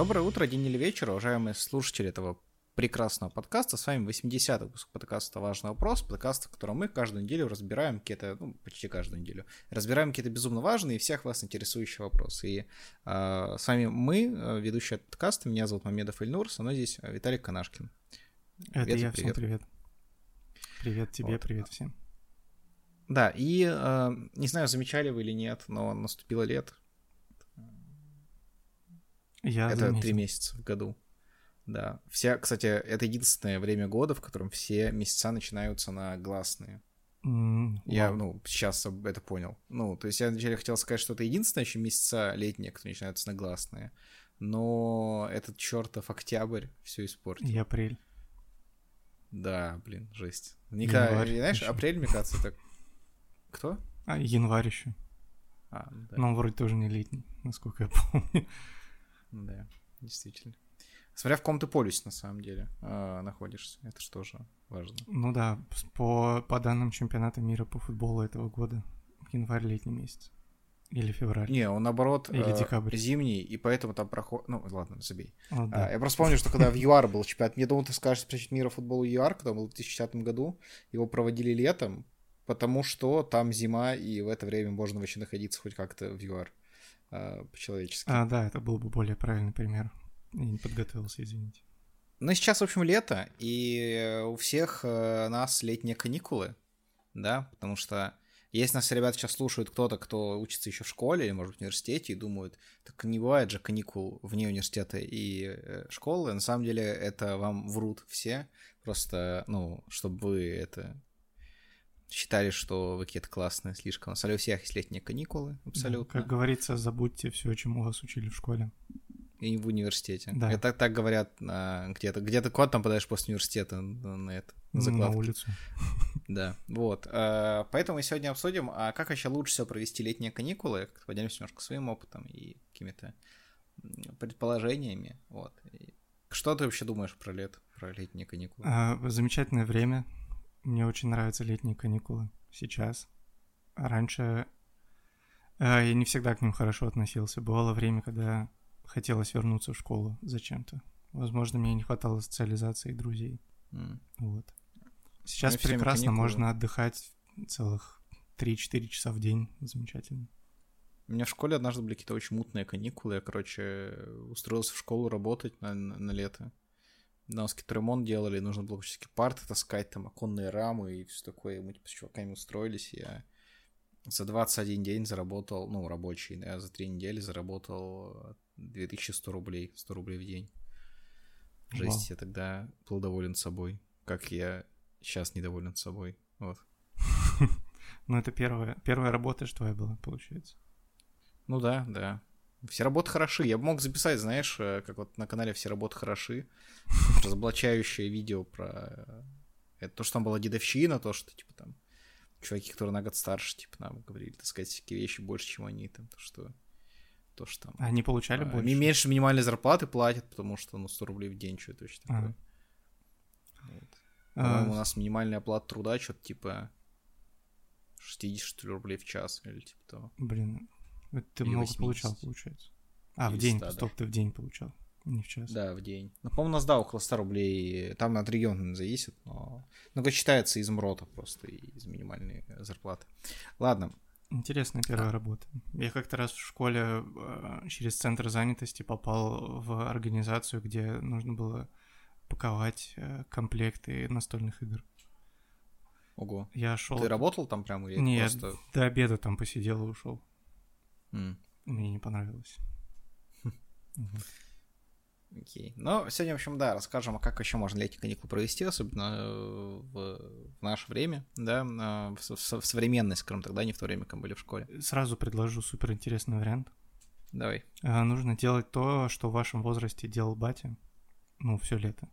Доброе утро, день или вечер, уважаемые слушатели этого прекрасного подкаста. С вами 80-й выпуск подкаста «Важный вопрос», подкаст, в котором мы каждую неделю разбираем какие-то, ну, почти каждую неделю, разбираем какие-то безумно важные и всех вас интересующие вопросы. И э, с вами мы, ведущие этого подкаста, меня зовут Мамедов Ильнур, со мной здесь Виталий Канашкин. Это привет, я, всем привет. Привет тебе, вот. привет всем. Да, и э, не знаю, замечали вы или нет, но наступило лето. Я Это три месяца в году. Да. Вся, кстати, это единственное время года, в котором все месяца начинаются на гласные. Mm, я, ну, сейчас это понял. Ну, то есть я вначале хотел сказать, что это единственное еще месяца летние, которые начинаются на гласные. Но этот чертов октябрь все испортил. И апрель. Да, блин, жесть. Никогда, январь знаешь, еще. апрель, мне кажется, это... Кто? А, январь еще. А, да. Но он вроде тоже не летний, насколько я помню. Да, действительно. Смотря в каком ты полюсе, на самом деле, э, находишься. Это же тоже важно. Ну да, по, по данным чемпионата мира по футболу этого года, январь летний месяц. Или февраль. Не, он наоборот Или э, декабрь. зимний, и поэтому там проходит... Ну, ладно, забей. О, да. а, я просто помню, что когда в ЮАР был чемпионат, я думал, ты скажешь чемпионат мира футбола ЮАР, когда был в 2010 году, его проводили летом, потому что там зима, и в это время можно вообще находиться хоть как-то в ЮАР э, по-человечески. А, да, это был бы более правильный пример. Я не подготовился, извините. Ну, сейчас, в общем, лето, и у всех э, нас летние каникулы, да, потому что если нас ребята сейчас слушают кто-то, кто учится еще в школе или, может в университете, и думают, так не бывает же каникул вне университета и э, школы, на самом деле это вам врут все, просто, ну, чтобы вы это считали, что вы какие-то классные слишком. На самом деле у всех есть летние каникулы, абсолютно. Да, как говорится, забудьте все, чему вас учили в школе. И в университете. Да. Это так говорят а, где-то. Где-то куда там подаешь после университета на, это? На, закладке. на улицу. Да, вот. А, поэтому мы сегодня обсудим, а как еще лучше всего провести летние каникулы. Поделимся немножко своим опытом и какими-то предположениями. Вот. Что ты вообще думаешь про лето, про летние каникулы? А, замечательное время. Мне очень нравятся летние каникулы сейчас. Раньше а, я не всегда к ним хорошо относился. Бывало время, когда хотелось вернуться в школу зачем-то. Возможно, мне не хватало социализации и друзей. Mm. Вот. Сейчас ну, прекрасно каникулы. можно отдыхать целых 3-4 часа в день. Замечательно. У меня в школе однажды были какие-то очень мутные каникулы. Я, короче, устроился в школу работать на, на, на лето. На нас какой-то ремонт делали, нужно было всякие парты таскать, там оконные рамы и все такое. Мы типа с чуваками устроились, я за 21 день заработал, ну, рабочий, я за 3 недели заработал 2100 рублей, 100 рублей в день. Жесть, Вау. я тогда был доволен собой, как я сейчас недоволен собой, вот. Ну, это первая, первая работа, что я была, получается. Ну да, да. Все работы хороши. Я бы мог записать, знаешь, э, как вот на канале «Все работы хороши», разоблачающее видео про... Э, это то, что там была дедовщина, то, что, типа, там, чуваки, которые на год старше, типа, нам говорили, так сказать, всякие вещи больше, чем они, там, то, что то, что там... Они получали а, больше? Меньше минимальной зарплаты платят, потому что, ну, 100 рублей в день, что это точно такое. А. Вот. А... у нас минимальная оплата труда что-то типа 60, что ли, рублей в час или типа того. Блин, ты или много 80. получал, получается. А, в день, 100, стоп, да. ты в день получал, не в час. Да, в день. Ну, по-моему, у нас, да, около 100 рублей, там от региона зависит, но... Ну, как считается из МРОТа просто, из минимальной зарплаты. Ладно, Интересная первая а. работа. Я как-то раз в школе э, через центр занятости попал в организацию, где нужно было паковать э, комплекты настольных игр. Ого. Я шел. Ты работал там прямо или Нет, просто... до обеда там посидел и ушел. Mm. Мне не понравилось. Окей. Ну, сегодня, в общем, да, расскажем, а как еще можно летние каникулы провести, особенно э, в, в наше время, да, в, в, в современной, скажем так, да, не в то время, как были в школе. Сразу предложу супер интересный вариант. Давай. А, нужно делать то, что в вашем возрасте делал батя, ну, все лето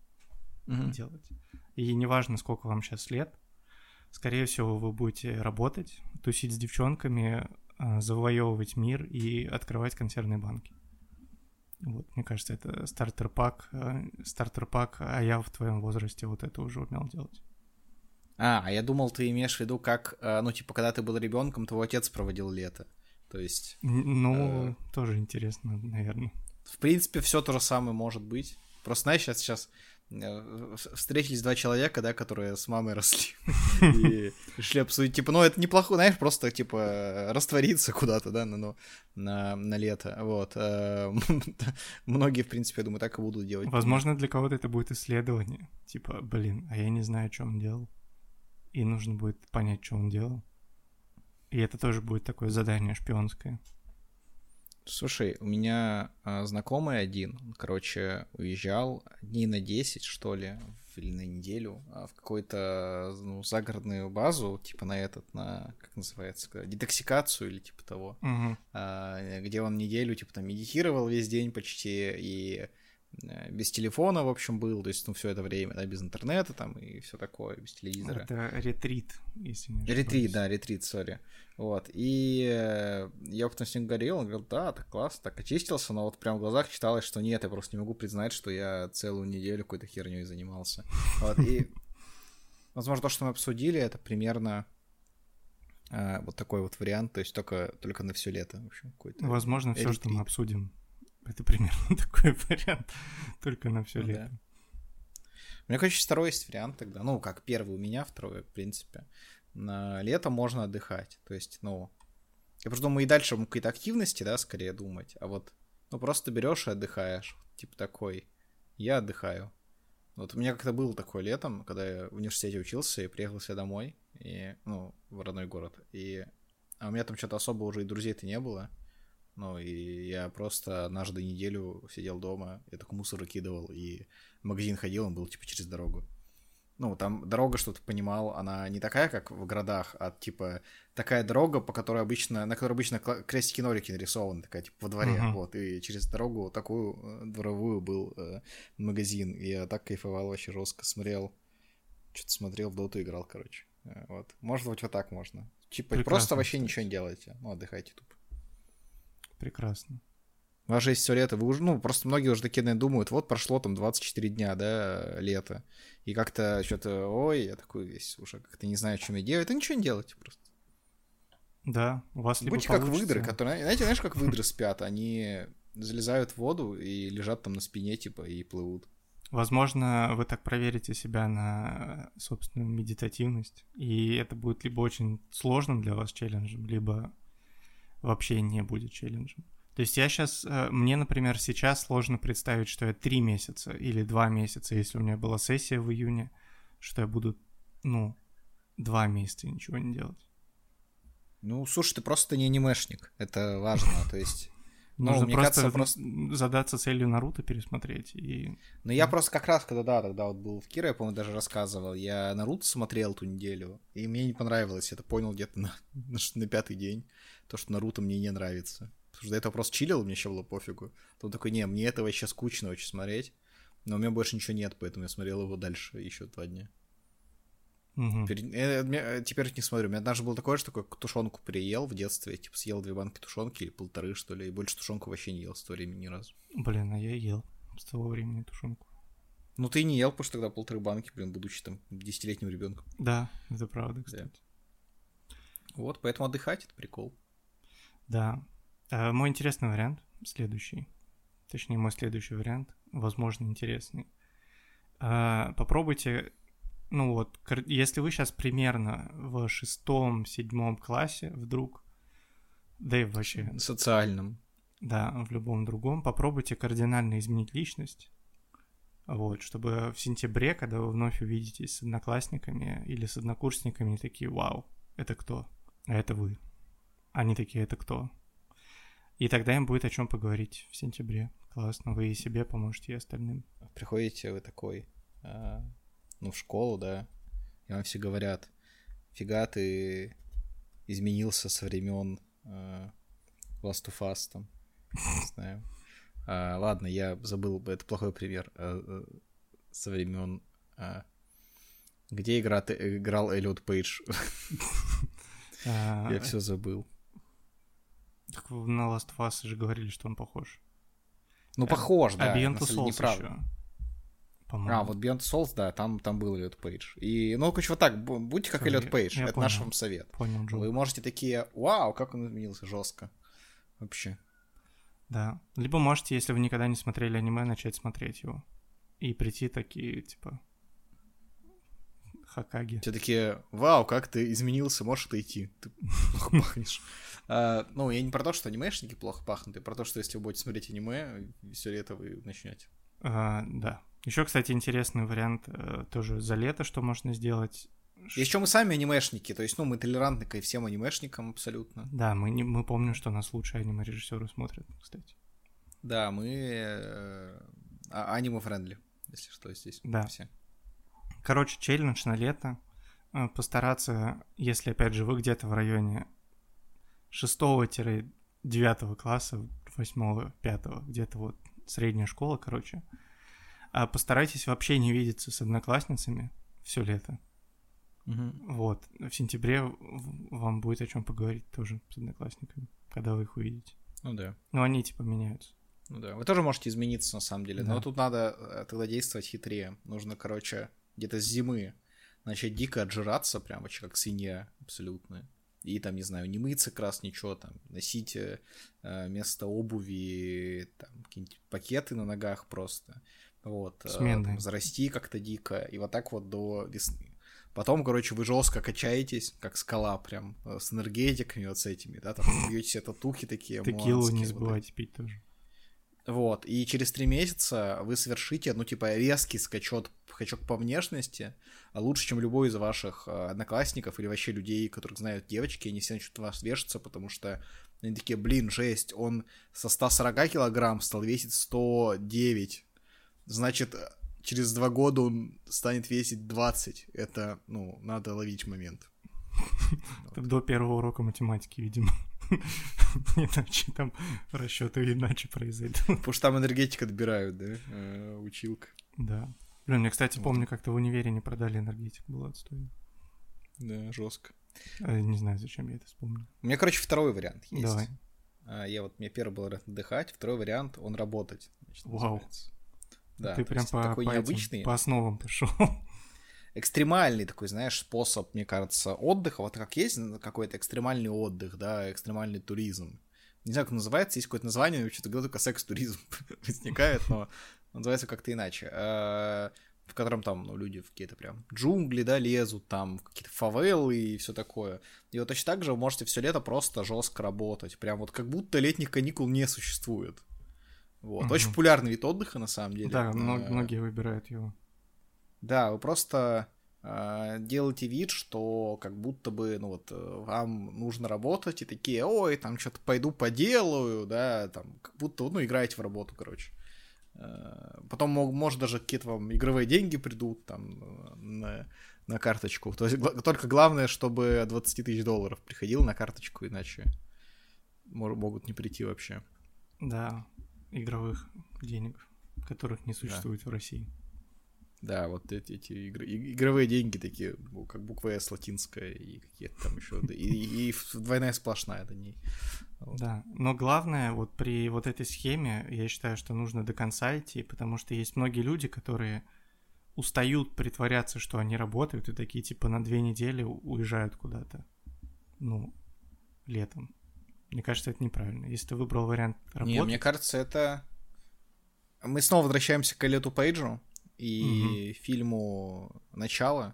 угу. делать. И неважно, сколько вам сейчас лет, скорее всего, вы будете работать, тусить с девчонками, а, завоевывать мир и открывать консервные банки. Вот, мне кажется, это стартер-пак, э, стартер-пак, а я в твоем возрасте вот это уже умел делать. А, а я думал, ты имеешь в виду, как, э, ну, типа, когда ты был ребенком, твой отец проводил лето. То есть... Ну, э... тоже интересно, наверное. в принципе, все то же самое может быть. Просто, знаешь, сейчас, сейчас Э, встретились два человека, да, которые с мамой росли и решили обсудить, типа, ну, это неплохо, знаешь, просто, типа, раствориться куда-то, да, на, на, на лето, вот. Э, многие, в принципе, я думаю, так и будут делать. Возможно, для кого-то это будет исследование, типа, блин, а я не знаю, что он делал, и нужно будет понять, что он делал. И это тоже будет такое задание шпионское. Слушай, у меня а, знакомый один, короче, уезжал дней на 10, что ли, или на неделю, а, в какую-то ну, загородную базу, типа на этот, на, как называется, детоксикацию или типа того, угу. а, где он неделю, типа, там медитировал весь день почти, и Э, без телефона, в общем, был, то есть, ну, все это время, да, без интернета там и все такое, без телевизора. Это ретрит, если не ошибаюсь. Ретрит, да, ретрит, сори. Вот, и э, я потом с ним говорил, он говорил, да, так классно, так очистился, но вот прям в глазах читалось, что нет, я просто не могу признать, что я целую неделю какой-то херней занимался. Вот, и, возможно, то, что мы обсудили, это примерно э, вот такой вот вариант, то есть только, только на все лето, в общем, какой-то. Возможно, все, что мы обсудим, это примерно такой вариант, только на все ну, лето. Да. У меня, короче, второй есть вариант тогда. Ну, как первый у меня, второй, в принципе. На лето можно отдыхать. То есть, ну, я просто думаю, и дальше какие-то активности, да, скорее думать. А вот, ну, просто берешь и отдыхаешь. Типа такой, я отдыхаю. Вот у меня как-то было такое летом, когда я в университете учился и приехал себе домой, и, ну, в родной город. И а у меня там что-то особо уже и друзей-то не было. Ну, и я просто однажды неделю сидел дома, я только мусор выкидывал, и в магазин ходил, он был, типа, через дорогу. Ну, там дорога, что ты понимал, она не такая, как в городах, а, типа, такая дорога, по которой обычно, на которой обычно крестики-нолики нарисованы, такая, типа, во дворе, uh-huh. вот, и через дорогу такую э, дворовую был э, магазин, и я так кайфовал вообще жестко, смотрел, что-то смотрел, в доту играл, короче, э, вот. Может быть, вот так можно. Типа, Прекрасно, просто вообще кстати. ничего не делаете, ну, отдыхайте тупо. Прекрасно. У вас же есть все лето, вы уже, ну, просто многие уже такие, наверное, думают, вот прошло там 24 дня, да, лето, и как-то что-то, ой, я такой весь уже как-то не знаю, чем я делаю, это ничего не делайте просто. Да, у вас либо Будьте получится... как выдры, которые, знаете, знаешь, как выдры спят, они залезают в воду и лежат там на спине, типа, и плывут. Возможно, вы так проверите себя на собственную медитативность, и это будет либо очень сложным для вас челленджем, либо вообще не будет челленджем. То есть я сейчас, э, мне, например, сейчас сложно представить, что я три месяца или два месяца, если у меня была сессия в июне, что я буду, ну, два месяца ничего не делать. Ну, слушай, ты просто не анимешник, это важно, то есть... Ну, Нужно мне просто, кажется, просто задаться целью Наруто пересмотреть и... Ну, я просто как раз, когда, да, тогда вот был в Кире, я, по-моему, даже рассказывал, я Наруто смотрел ту неделю, и мне не понравилось, я это понял где-то на, на, на пятый день то, что Наруто мне не нравится. Потому что до этого просто чилил, мне еще было пофигу. То он такой, не, мне это вообще скучно очень смотреть. Но у меня больше ничего нет, поэтому я смотрел его дальше еще два дня. Угу. Теперь, я, я, теперь не смотрю. У меня однажды было такое, что такое тушенку приел в детстве. Типа съел две банки тушенки или полторы, что ли. И больше тушенку вообще не ел с того времени ни разу. Блин, а я ел с того времени тушенку. Ну ты не ел, потому что тогда полторы банки, блин, будучи там десятилетним ребенком. Да, это правда, кстати. Да. Вот, поэтому отдыхать это прикол. Да. А мой интересный вариант следующий. Точнее, мой следующий вариант, возможно, интересный. А, попробуйте, ну вот, если вы сейчас примерно в шестом, седьмом классе вдруг, да и вообще... Социальном. Да, в любом другом, попробуйте кардинально изменить личность. Вот, чтобы в сентябре, когда вы вновь увидитесь с одноклассниками или с однокурсниками, такие, вау, это кто? А это вы. Они такие, это кто? И тогда им будет о чем поговорить в сентябре. Классно, вы и себе поможете, и остальным. Приходите вы такой, э, ну, в школу, да, и вам все говорят, фига ты изменился со времен э, Last of Us, там, не знаю. А, ладно, я забыл, это плохой пример. А, а, со времен... А, где игра, ты, играл Эллиот Пейдж? Я все забыл. Так на Last of Us же говорили, что он похож. Ну, э, похож, а, да. А Beyond Souls еще. А, вот Beyond Souls, да, там, там был Эллиот Пейдж. И, ну, короче, вот так, будьте как Эллиот Пейдж, это понял. наш вам совет. Понял, Джо. Вы можете такие, вау, как он изменился жестко. Вообще. Да. Либо можете, если вы никогда не смотрели аниме, начать смотреть его. И прийти такие, типа, Хакаги. Все такие, вау, как ты изменился, можешь отойти. Ты плохо пахнешь. А, ну, я не про то, что анимешники плохо пахнут, я про то, что если вы будете смотреть аниме, все лето вы начнете. А, да. Еще, кстати, интересный вариант э, тоже за лето, что можно сделать. Еще мы сами анимешники, то есть, ну, мы толерантны ко всем анимешникам абсолютно. Да, мы, не, мы помним, что нас лучшие аниме-режиссеры смотрят, кстати. Да, мы э, а- аниме-friendly, если что, здесь Да. все. Короче, челлендж на лето. Э, Постараться, если, опять же, вы где-то в районе 6-9 класса, 8-5, где-то вот средняя школа, короче, а постарайтесь вообще не видеться с одноклассницами все лето. Вот. В сентябре вам будет о чем поговорить тоже с одноклассниками, когда вы их увидите. Ну да. Ну, они типа меняются. Ну да, вы тоже можете измениться на самом деле, Да. но тут надо э, тогда действовать хитрее. Нужно, короче, где-то с зимы начать дико отжираться, прям вообще как свинья абсолютно. И там, не знаю, не мыться как раз ничего, там, носить э, э, вместо обуви там какие-нибудь пакеты на ногах просто. Вот. э, Сменные. там, зарасти как-то дико. И вот так вот до весны. Потом, короче, вы жестко качаетесь, как скала, прям э, с энергетиками вот с этими, да, там бьете себе татухи такие. Текилу не забывайте пить тоже. Вот, и через три месяца вы совершите, ну, типа, резкий скачок, скачок по внешности, а лучше, чем любой из ваших э, одноклассников или вообще людей, которых знают девочки, они все начнут на вас вешаться, потому что они такие, блин, жесть, он со 140 килограмм стал весить 109, значит, через два года он станет весить 20, это, ну, надо ловить момент. До первого урока математики, видимо. Иначе там расчеты иначе произойдут. Потому что там энергетика добирают, да, э, училка. Да. Блин, я, кстати, помню, как-то в универе не продали энергетик, было отстойно. Да, жестко. Э, Не знаю, зачем я это вспомнил. У меня, короче, второй вариант есть. Давай. А, Я вот, мне первый был отдыхать, второй вариант он работать. значит, Вау. называется. Да, Ты прям по, такой по этим- необычный, по основам пошел. Экстремальный такой, знаешь, способ, мне кажется, отдыха. Вот как есть какой-то экстремальный отдых, да, экстремальный туризм. Не знаю, как называется, есть какое-то название, но что-то только секс-туризм возникает, но называется как-то иначе. А, В котором там, ну, люди в какие-то прям джунгли, да, лезут, там, какие-то фавелы и все такое. И вот точно так же вы можете все лето просто жестко работать. Прям вот как будто летних каникул не существует. Вот. Мгм. Очень популярный вид отдыха, на самом деле. Да, А, многие выбирают его. Да, вы просто э, делаете вид, что как будто бы, ну вот, э, вам нужно работать, и такие, ой, там что-то пойду поделаю, да, там, как будто, ну, играете в работу, короче. Э, Потом, может, даже какие-то вам игровые деньги придут, там, на, на карточку. То есть, только главное, чтобы от 20 тысяч долларов приходил на карточку, иначе могут не прийти вообще. Да, игровых денег, которых не существует в России. Да, вот эти, эти игры- игровые деньги такие, как буква S латинская и какие-то там еще, и, и двойная сплошная до ней. Вот. Да, но главное, вот при вот этой схеме, я считаю, что нужно до конца идти, потому что есть многие люди, которые устают притворяться, что они работают, и такие, типа, на две недели уезжают куда-то, ну, летом. Мне кажется, это неправильно. Если ты выбрал вариант работы... Не, мне кажется, это... Мы снова возвращаемся к Элету Пейджу и фильму «Начало».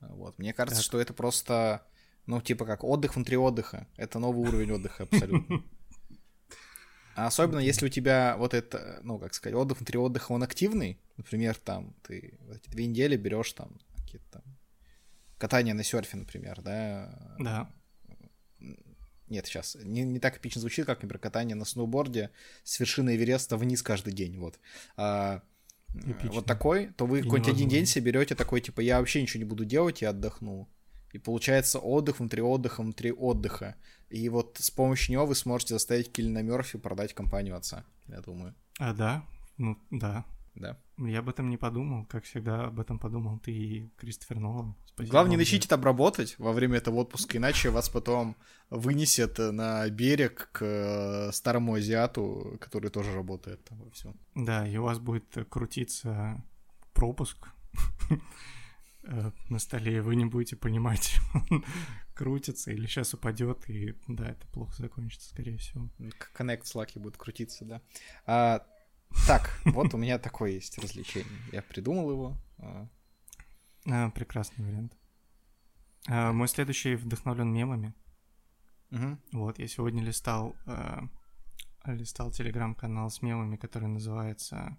Вот. Мне кажется, Так. что это просто, ну, типа как отдых внутри отдыха. Это новый уровень отдыха абсолютно. А особенно, если у тебя вот это, ну, как сказать, отдых внутри отдыха, он активный. Например, там, ты эти две недели берешь там какие-то там катание на серфе, например, да? Да. Нет, сейчас. Не, не так эпично звучит, как, например, катание на сноуборде с вершины Эвереста вниз каждый день. Вот. А, Эпично. вот такой, то вы какой-нибудь один день себе берете такой, типа, я вообще ничего не буду делать, я отдохну. И получается отдых внутри отдыха внутри отдыха. И вот с помощью него вы сможете заставить Киллина Мерфи продать компанию отца, я думаю. А, да? Ну, да. Да. Я об этом не подумал. Как всегда, об этом подумал ты и Кристофер Нолан. Спасибо Главное, вам начните там работать во время этого отпуска, иначе вас потом вынесет на берег к э, старому азиату, который тоже работает там во всем. Да, и у вас будет крутиться пропуск. э, на столе, и вы не будете понимать, он крутится или сейчас упадет, и да, это плохо закончится, скорее всего. Connect с Lucky будет крутиться, да. А, так, вот у меня такое есть развлечение. Я придумал его. А, А, прекрасный вариант. А, мой следующий вдохновлен мемами. мгм. Вот, я сегодня листал, э, листал телеграм-канал с мемами, который называется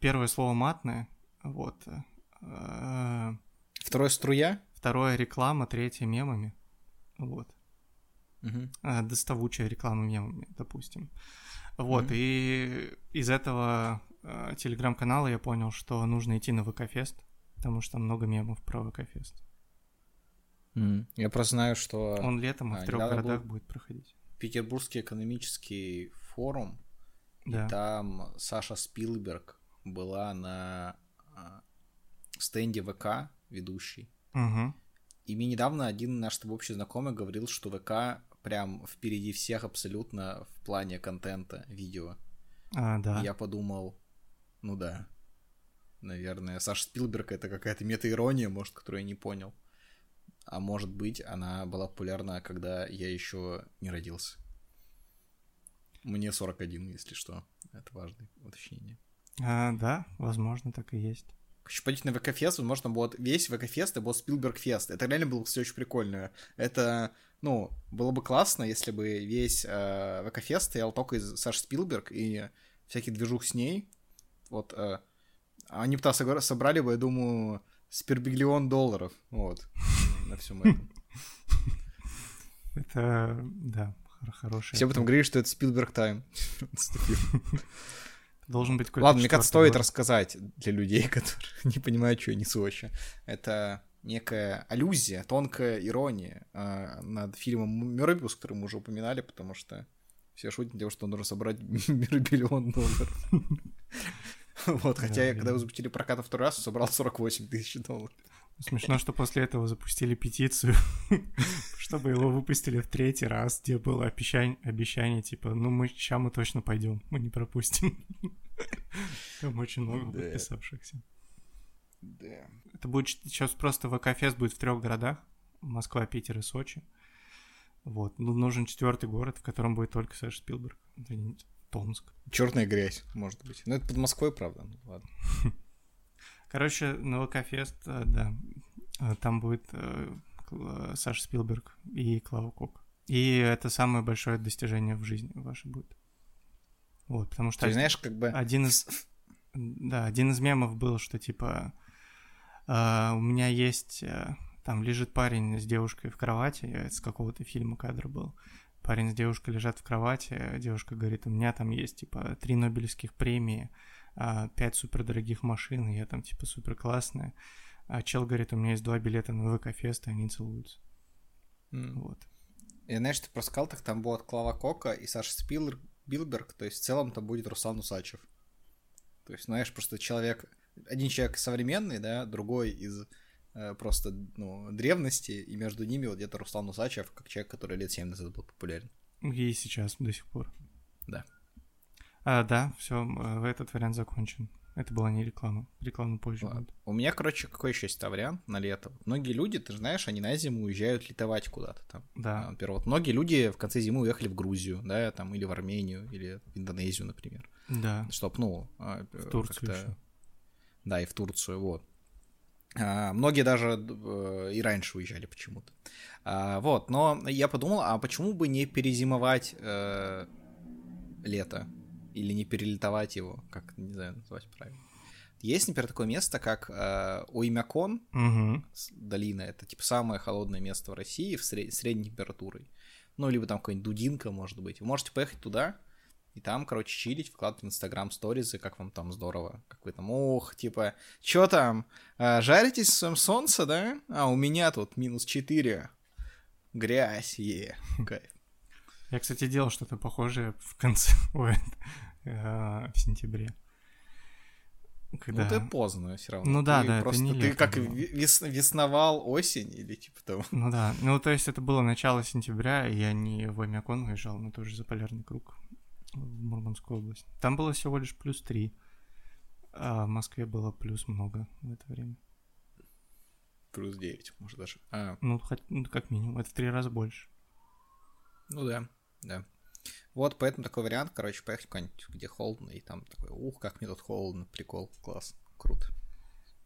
«Первое слово матное», вот. э, Второе струя. Второе реклама, третье мемами. Вот. А, доставучая реклама мемами, допустим. Вот, Мгм. и из этого э, телеграм-канала я понял, что нужно идти на ВК-фест, потому что много мемов про ВК-фест. Мгм. Я просто знаю, что Он летом а, в трех городах был- будет проходить. Петербургский экономический форум, Да. и там Саша Спилберг была на а, стенде ВК ведущий. Мгм. И мне недавно один наш с тобой общий знакомый говорил, что ВК прям впереди всех абсолютно в плане контента видео. А, да. И я подумал, ну да, наверное, Саша Спилберг это какая-то мета-ирония, может, которую я не понял. А может быть, она была популярна, когда я еще не родился. Мне 41, если что. Это важное уточнение. А, да, возможно, так и есть. Хочу пойти на ВК-фест, возможно, вот весь ВК-фест, это был Спилберг-фест. Это реально было все очень прикольно. Это, ну, было бы классно, если бы весь э, ВК-фест стоял только из Саши Спилберг и всякий движух с ней. Вот. э, они бы тогда собрали бы, я думаю, спербиглион долларов. Вот. На всем этом. Это, да, хор- хороший. Все об этом говорили, что это Спилберг тайм. Должен быть какой-то Ладно, мне четвёртый стоит рассказать для людей, которые не понимают, что я несу вообще. Это некая аллюзия, тонкая ирония э, над фильмом Мёрбиус, который мы уже упоминали, потому что все шутят тем, что он должен собрать миллион долларов. Вот, хотя, я, когда да. его запустили прокат второй раз, собрал 48 тысяч долларов. Смешно, что после этого запустили петицию, чтобы его выпустили в третий раз, где было обещание, обещание типа, ну мы сейчас мы точно пойдем, мы не пропустим. Там очень много подписавшихся. Да. Это будет сейчас просто ВК-фест будет в трех городах. Москва, Питер и Сочи. Вот. Ну, нужен четвертый город, в котором будет только Саша Спилберг. Томск. Черная грязь, может быть. Ну, это под Москвой, правда. Ну, ладно. Короче, на ВК-фест, э, да, э, там будет э, Саша Спилберг и Клава Кок. И это самое большое достижение в жизни ваше будет. Вот, потому что Ты знаешь, как бы... один из... Да, один из мемов был, что типа у меня есть... э, там лежит парень с девушкой в кровати, э, с какого-то фильма кадр был. Парень с девушкой лежат в кровати, девушка говорит, у меня там есть типа три Нобелевских премии, а, пять супердорогих машин, я там типа супер классная. А чел говорит, у меня есть два билета на ВК-фест, и они целуются. м, Вот. Я знаешь, ты про так там будет Клава Кока и Саша Спилберг, то есть в целом там будет Руслан Усачев. То есть, знаешь, просто человек, один человек современный, да, другой из э, просто, ну, древности, и между ними вот где-то Руслан Усачев, как человек, который лет 7 назад был популярен. И сейчас до сих пор. Да. А, да, все, этот вариант закончен. Это была не реклама. Реклама позже Ладно. будет. У меня, короче, какой еще есть вариант на лето? Многие люди, ты же знаешь, они на зиму уезжают летовать куда-то там. Да. Например, вот многие люди в конце зимы уехали в Грузию, да, там, или в Армению, или в Индонезию, например. Да. Чтоб, ну... а, В Турцию. Да, и в Турцию, вот. А, многие даже э, и раньше уезжали почему-то. А, вот, но я подумал, а почему бы не перезимовать э, лето? Или не перелетовать его, как, не знаю, назвать правильно. Есть, например, такое место, как э, Уймякон, Угу. долина. Это типа самое холодное место в России в сред- средней температурой. Ну, либо там какой-нибудь Дудинка, может быть. Вы можете поехать туда и там, короче, чилить, вкладывать в Инстаграм сторизы, как вам там здорово. Как вы там, ох, типа, чё там, а, жаритесь в своем солнце, да? А у меня тут минус 4. Грязь, е, кайф. Я, кстати, делал что-то похожее в конце, ой, э, в сентябре. Когда... Ну, ты поздно все равно. Ну да, Ты да, это Просто не ты лето как было. ве- вес- весновал осень или типа того. Ну да, ну то есть это было начало сентября, и я не в Омякон уезжал, но тоже за полярный круг в Мурманскую область. Там было всего лишь плюс три, а в Москве было плюс много в это время. плюс 9, может даже. А, Ну, хоть, ну, как минимум, это в три раза больше. ну да, да. Вот, поэтому такой вариант, короче, поехать куда-нибудь, где холодно, и там такой, ух, как мне тут холодно, прикол, класс, круто.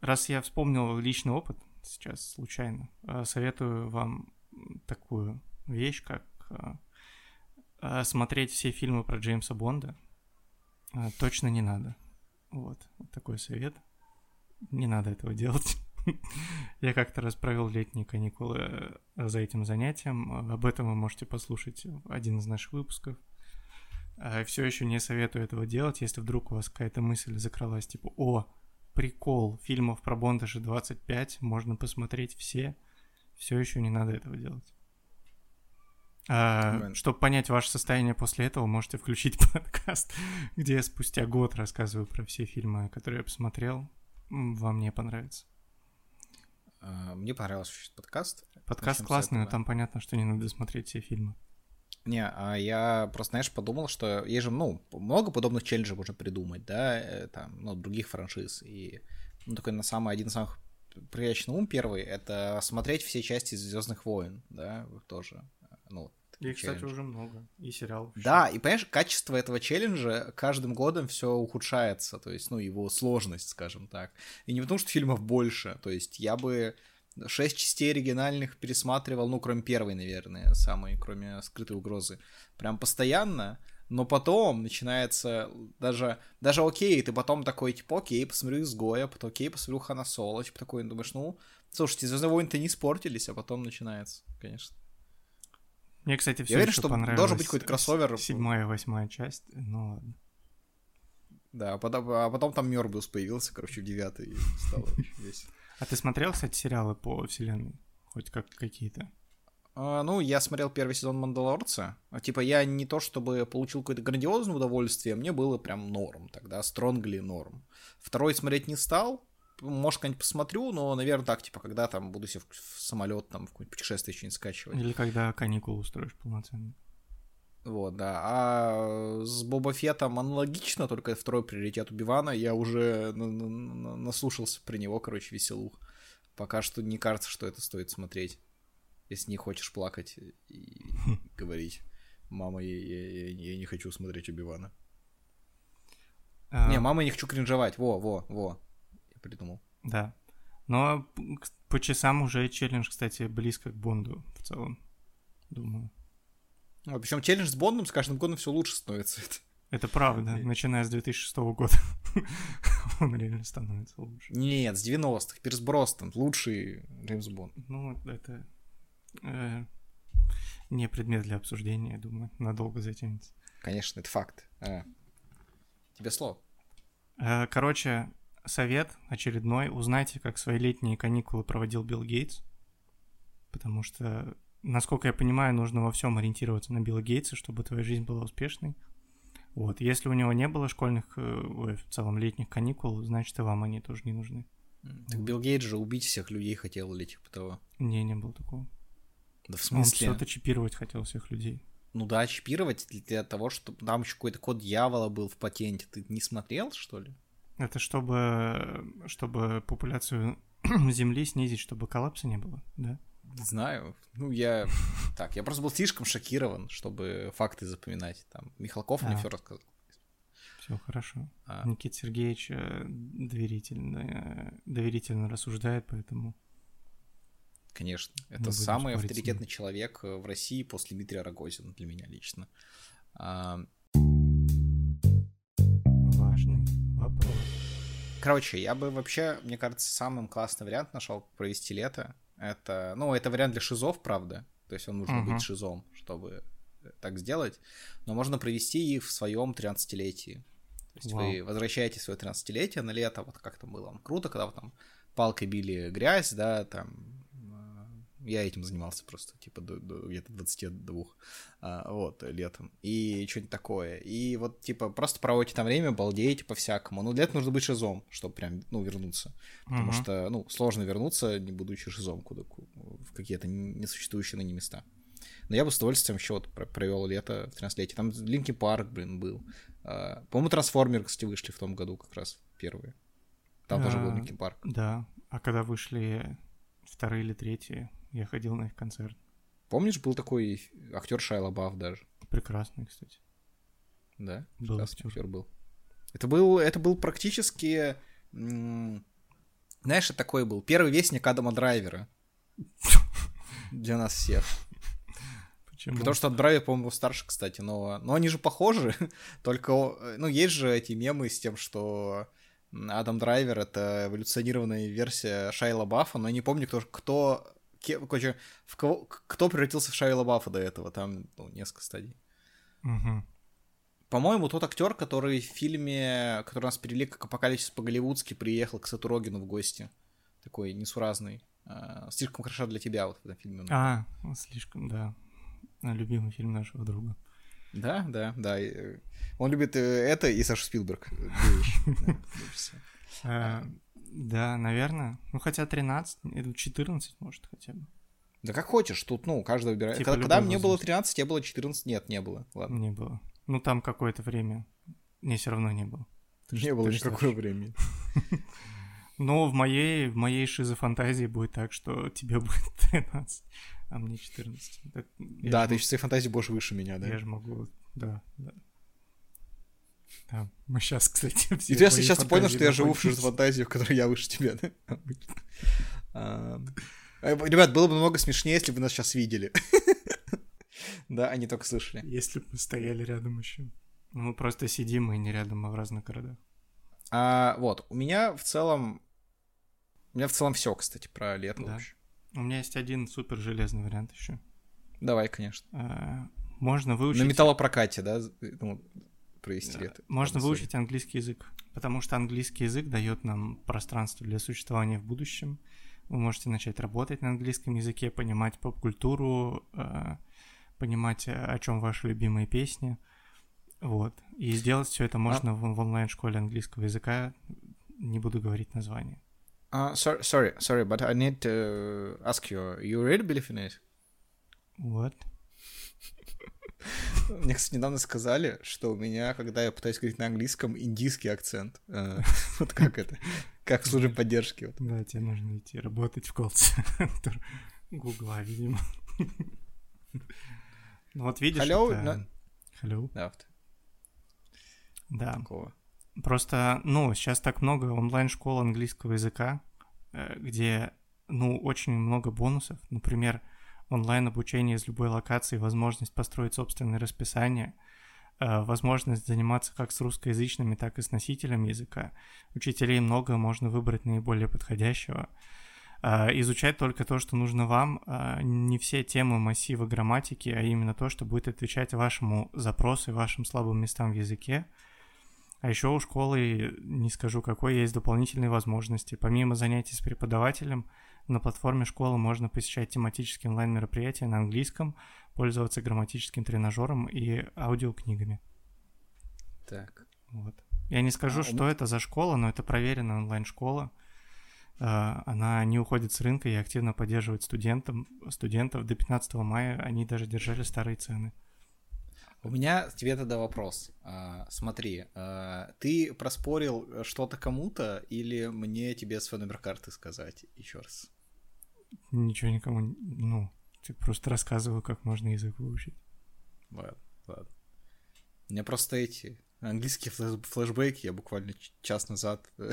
Раз я вспомнил личный опыт сейчас случайно, э, советую вам такую вещь, как э, смотреть все фильмы про Джеймса Бонда. Э, Точно не надо. Вот, вот такой совет. Не надо этого делать. Я как-то раз провел летние каникулы э, за этим занятием. Об этом вы можете послушать один из наших выпусков. Все еще не советую этого делать, если вдруг у вас какая-то мысль закралась, типа, о, прикол, фильмов про Бонда же 25, можно посмотреть все. Все еще не надо этого делать. Понимаю. чтобы понять ваше состояние после этого, можете включить подкаст, где я спустя год рассказываю про все фильмы, которые я посмотрел. Вам не понравится. А, Мне понравился подкаст. Подкаст классный, но там понятно, что не надо смотреть все фильмы. Не, а я просто, знаешь, подумал, что есть же, ну, много подобных челленджей можно придумать, да, э, там, ну, других франшиз. И, ну, такой, на самый, один из самых приятный ум первый, это смотреть все части Звездных войн, да, тоже. Ну, такие челленджи. уже много. И сериалов. Да, и понимаешь, качество этого челленджа каждым годом все ухудшается, то есть, ну, его сложность, скажем так. И не потому, что фильмов больше, то есть я бы шесть частей оригинальных пересматривал, ну, кроме первой, наверное, самой, кроме скрытой угрозы, прям постоянно, но потом начинается даже, даже окей, ты потом такой, типа, окей, посмотрю Изгоя, потом окей, посмотрю Хана Соло, типа такой, думаешь, ну, слушайте, Звездные войны-то не испортились, а потом начинается, конечно. Мне, кстати, все Я уверен, что должен быть какой-то кроссовер. Седьмая, восьмая часть. Ну ладно. Да, а потом, а потом там Мёрбиус появился, короче, в девятой, стало очень весело. А ты смотрел, кстати, сериалы по вселенной? Хоть как какие-то? А, ну, я смотрел первый сезон «Мандалорца». А, Типа, я не то чтобы получил какое-то грандиозное удовольствие, мне было прям норм тогда, стронгли норм. Второй смотреть не стал, может, когда-нибудь посмотрю, но, наверное, так, типа, когда там буду себе в, самолет, там, в какое-нибудь путешествие что-нибудь скачивать. Или когда каникулы устроишь полноценно? Вот, да. А с Боба Феттом аналогично, только второй приоритет Убивана. Я уже на- на- на- наслушался про него, короче, веселух. Пока что не кажется, что это стоит смотреть. Если не хочешь плакать и говорить, мама, я, я- я- я не хочу смотреть Убивана. А, Не, мама, не хочу кринжевать. Во, во, во. Я придумал. Да. Но по часам уже челлендж, кстати, близко к Бонду в целом. Думаю. причем челлендж с Бондом с каждым годом все лучше становится. Это правда. И- Начиная с 2006 года. Он реально становится лучше. Нет, с 90-х. Пирс Бростон. Лучший Джеймс Бонд. Ну, это э, не предмет для обсуждения, я думаю. Надолго затянется. Конечно, это факт. А. Тебе слово. Э, Короче, совет очередной. Узнайте, как свои летние каникулы проводил Билл Гейтс. Потому что, насколько я понимаю, нужно во всем ориентироваться на Билла Гейтса, чтобы твоя жизнь была успешной. Вот. Если у него не было школьных, э, ой, в целом летних каникул, значит и вам они тоже не нужны. Так Билл Гейтс же убить всех людей хотел или типа того. Не, не было такого. Да в Он смысле? все-то чипировать хотел всех людей. Ну да, чипировать для того, чтобы там еще какой-то код дьявола был в патенте. Ты не смотрел, что ли? Это чтобы, чтобы популяцию Земли снизить, чтобы коллапса не было, да? Не знаю. Ну, я... Так, я просто был слишком шокирован, чтобы факты запоминать. Там Михалков мне А. все рассказал. Все хорошо. А, Никита Сергеевич э, доверительно, э, доверительно рассуждает, поэтому конечно. Не Это самый авторитетный человек э, в России после Дмитрия Рогозина для меня лично. Короче, я бы вообще, мне кажется, самым классный вариант нашел провести лето. Это, ну, это вариант для шизов, правда. То есть он нужно Мгм. быть шизом, чтобы э, так сделать. Но можно провести их в своем 13-летии. То есть вы Вау. возвращаете свое 13-летие на лето, вот как там было. Круто, когда вы там палкой били грязь, да, там... Я этим занимался просто, типа, до, до где-то 22, а, вот, летом. И что-нибудь такое. И вот, типа, просто проводите там время, балдеете по-всякому. Но для этого нужно быть шизом, чтобы прям, ну, вернуться. Потому Мгм. что, ну, сложно вернуться, не будучи шизом куда в какие-то несуществующие ныне места. Но я бы с удовольствием еще вот про- провел лето в 13-летие. Там Линки Парк, блин, был. А, По-моему, Трансформеры, кстати, вышли в том году как раз первые. Там тоже был А, Линки Парк. Да. А когда вышли вторые или третьи. Я ходил на их концерт. Помнишь, был такой актер Шайла Бафф даже? Прекрасный, кстати. Да? Был актер. актер был. Это был, это был практически... Знаешь, это такой был первый вестник Адама Драйвера. Для нас всех. Почему? Потому что от Драйвер, по-моему, старше, кстати, но, но они же похожи. Только, ну, есть же эти мемы с тем, что Адам Драйвер — это эволюционированная версия Шайла Баффа, но я не помню, кто, кто, короче, в кого, кто превратился в Шайла Баффа до этого. Там ну, несколько стадий. Мгм. По-моему, тот актер, который в фильме, который нас перевели как апокалипсис по-голливудски, приехал к Сету Рогину в гости. Такой несуразный. А, Слишком хороша для тебя вот в этом фильме. А, слишком, да. Любимый фильм нашего друга. Да, да, да. э, Он любит э, это и Сашу Спилберг. Да, наверное. Ну, хотя 13, это 14, может, хотя бы. Да как хочешь, тут, ну, каждый выбирает. Типа когда, когда мне было возраст. 13, тебе было 14, нет, не было. Ладно. Не было. Ну, там какое-то время. Не, все равно не было. Ты Не было никакого времени. Но в моей, в моей шизофантазии будет так, что тебе будет 13, а мне 14. Так я Да, ты своей фантазии больше выше меня, да. Я же могу, да, да. Да, мы сейчас, кстати, все И ты свои сейчас понял, что я живу в фантазии, в которой я выше тебя? А, э, Ребят, было бы намного смешнее, если бы нас сейчас видели. Да, они только слышали. Если бы мы стояли рядом еще. Ну, Мы просто сидим и не рядом, а в разных городах. А, вот, у меня в целом... У меня в целом все, кстати, про лето Да. вообще. У меня есть один супер железный вариант еще. Давай, конечно. Можно выучить... На металлопрокате, да, ну, провести Да. лето. Можно выучить английский язык, потому что английский язык дает нам пространство для существования в будущем. Вы можете начать работать на английском языке, понимать поп-культуру, э, понимать, э, о чем ваши любимые песни. Вот. И сделать все это можно в, в онлайн-школе английского языка. Не буду говорить название. Uh, sorry, sorry, sorry, but I need to ask you, you really believe in it? Вот. Мне, кстати, недавно сказали, что у меня, когда я пытаюсь говорить на английском, индийский акцент. Э, Вот как это? Как в службе поддержки. Да, тебе нужно идти работать в колл-центр Гугла, видимо. Ну вот видишь, Hello, Hello. Да, Да. Просто, ну, сейчас так много онлайн-школ английского языка, э, где, ну, очень много бонусов. Например, онлайн-обучение из любой локации, возможность построить собственное расписание, э, возможность заниматься как с русскоязычными, так и с носителем языка. Учителей много, можно выбрать наиболее подходящего. А, Изучать только то, что нужно вам, а, не все темы массива грамматики, а именно то, что будет отвечать вашему запросу и вашим слабым местам в языке. А еще у школы, не скажу какой, есть дополнительные возможности. Помимо занятий с преподавателем, на платформе школы можно посещать тематические онлайн-мероприятия на английском, пользоваться грамматическим тренажером и аудиокнигами. Так. Вот. Я не скажу, А, что это за школа, но это проверенная онлайн-школа. А, Она не уходит с рынка и активно поддерживает студентам, студентов. До 15 мая они даже держали старые цены. У меня тебе тогда вопрос. А, Смотри, а, ты проспорил что-то кому-то или мне тебе свой номер карты сказать еще раз? Ничего никому, ну, ты просто рассказываю, как можно язык выучить. Ладно, ладно. У меня просто эти английские флэш- флешбеки, я буквально час назад э,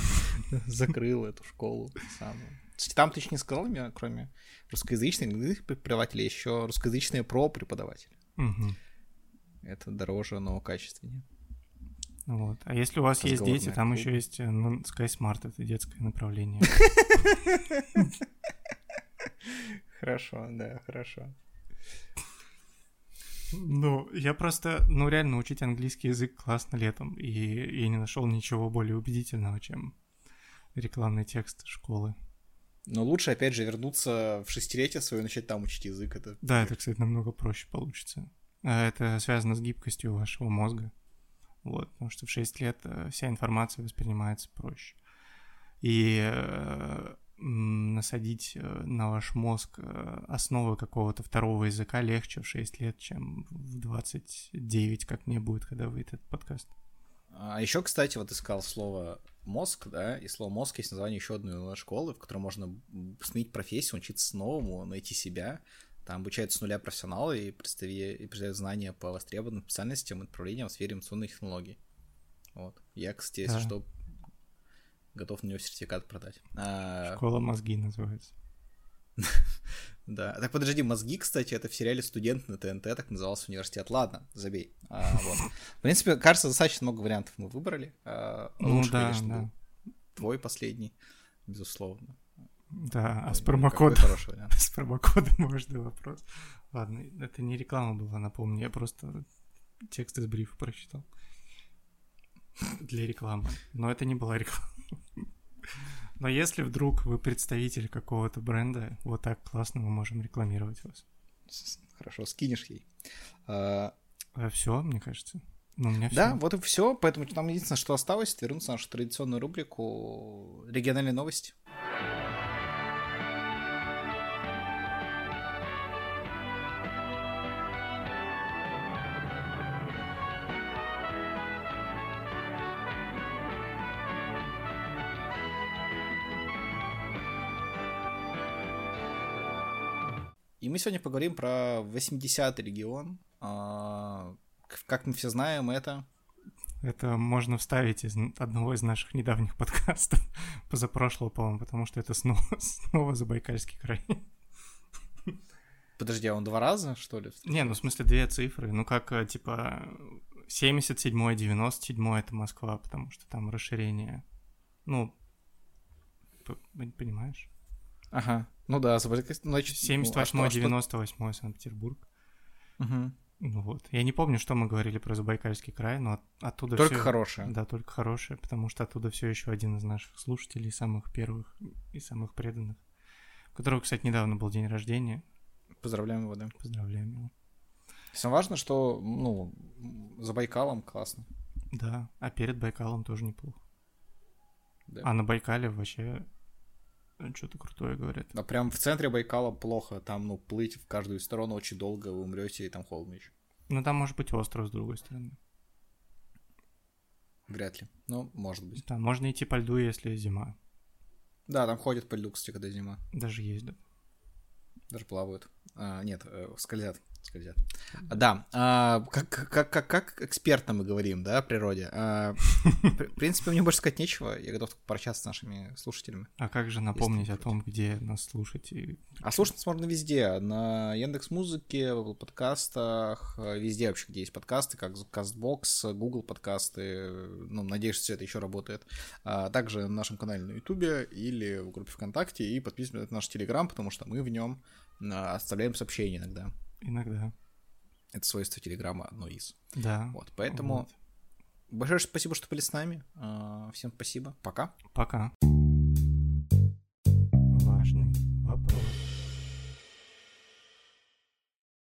закрыл эту школу самую. Там ты еще не сказал мне, кроме русскоязычных преподавателей, еще русскоязычные про преподаватели. Мгм. Это дороже, но качественнее. Вот. А если у вас есть дети, там клуб. еще есть э, ну, SkySmart, это детское направление. Хорошо, да, хорошо. Ну, я просто, ну, реально учить английский язык классно летом, и я не нашел ничего более убедительного, чем рекламный текст школы. Но лучше, опять же, вернуться в шестилетие свое и начать там учить язык. Это Да, это, кстати, намного проще получится. А Это связано с гибкостью вашего мозга. Вот, потому что в 6 лет э, вся информация воспринимается проще. И э, насадить э, на ваш мозг основы какого-то второго языка легче в 6 лет, чем в 29, как мне будет, когда выйдет этот подкаст. А еще, кстати, вот искал слово мозг, да, и слово мозг есть название еще одной школы, в которой можно сменить профессию, учиться новому, найти себя. Там обучают с нуля профессионалы и представляют знания по востребованным специальностям и направлениям в сфере информационных технологий. Вот. Я, кстати, если да. что, готов на него сертификат продать. А... Школа мозги называется. Да. Так подожди, мозги, кстати, это в сериале «Студент» на ТНТ, так назывался университет. Ладно, забей. А, вот. В принципе, кажется, достаточно много вариантов мы выбрали. А, ну лучше, да, конечно, да. твой последний, безусловно. Да, а с промокодом... С промокодом можно вопрос. Ладно, это не реклама была, напомню, я просто текст из брифа прочитал. Для рекламы. Но это не была реклама. Но если вдруг вы представитель какого-то бренда, вот так классно мы можем рекламировать вас. Хорошо, скинешь ей. А... а все, мне кажется. Ну, у меня да, все. вот и все. Поэтому нам единственное, что осталось, вернуться в нашу традиционную рубрику региональные новости. И мы сегодня поговорим про 80-й регион. А, как мы все знаем, это... Это можно вставить из одного из наших недавних подкастов, позапрошлого, по-моему, потому что это снова, снова Забайкальский край. Подожди, а он два раза, что ли? Не, ну в смысле две цифры. Ну как, э, типа, 77-й, 97-й это Москва, потому что там расширение. Ну, понимаешь? Ага. Ну да, значит... 78 ну, 98 а Санкт-Петербург. Угу. Ну вот. Я не помню, что мы говорили про Забайкальский край, но оттуда Только всё... хорошее. Да, только хорошее, потому что оттуда все еще один из наших слушателей, самых первых и самых преданных, у которого, кстати, недавно был день рождения. Поздравляем его, да. Поздравляем его. Самое важное, что, ну, за Байкалом классно. Да, а перед Байкалом тоже неплохо. Да. А на Байкале вообще что-то крутое говорят. А прям в центре Байкала плохо. Там, ну, плыть в каждую сторону очень долго, вы умрете, и там холодно еще. Ну, там может быть остров с другой стороны. Вряд ли. Ну, может быть. Да, можно идти по льду, если зима. Да, там ходят по льду, кстати, когда зима. Даже ездят. Даже плавают. А, нет, э, скользят скользят. Да, а, как, как, как, как экспертно мы говорим, да, о природе. А, в принципе, мне больше сказать нечего, я готов пообщаться с нашими слушателями. А как же напомнить о том, где нас слушать? И... А слушать нас можно везде, на Яндекс Музыке, в подкастах, везде вообще, где есть подкасты, как Castbox, Google подкасты, ну, надеюсь, что все это еще работает. А также на нашем канале на Ютубе или в группе ВКонтакте, и подписывайтесь на наш Телеграм, потому что мы в нем а, оставляем сообщения иногда. Иногда. Это свойство Телеграма одно из. Да. Вот, поэтому вот. большое спасибо, что были с нами. А, всем спасибо. Пока. Пока. Важный вопрос.